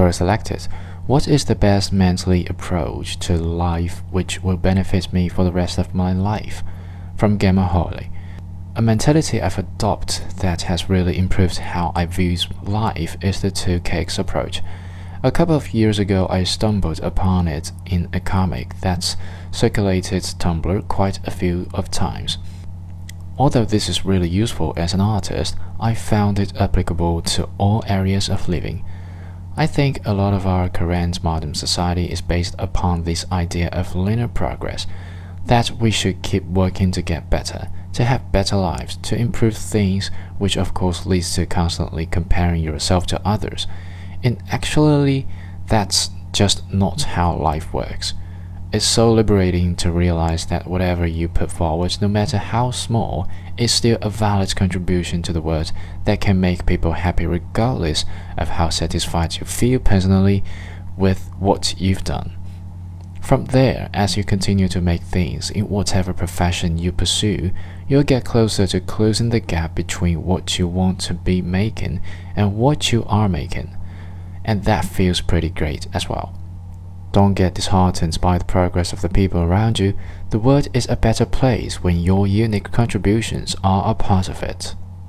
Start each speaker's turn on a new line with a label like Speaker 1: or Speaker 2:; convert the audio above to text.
Speaker 1: Query selected. What is the best mentally approach to life which will benefit me for the rest of my life? From Gamma Holly. A mentality I've adopted that has really improved how I view life is the two cakes approach. A couple of years ago, I stumbled upon it in a comic that's circulated Tumblr quite a few of times. Although this is really useful as an artist, I found it applicable to all areas of living. I think a lot of our current modern society is based upon this idea of linear progress that we should keep working to get better, to have better lives, to improve things, which of course leads to constantly comparing yourself to others. And actually, that's just not how life works. It's so liberating to realize that whatever you put forward, no matter how small, is still a valid contribution to the world that can make people happy regardless of how satisfied you feel personally with what you've done. From there, as you continue to make things in whatever profession you pursue, you'll get closer to closing the gap between what you want to be making and what you are making. And that feels pretty great as well. Don't get disheartened by the progress of the people around you. The world is a better place when your unique contributions are a part of it.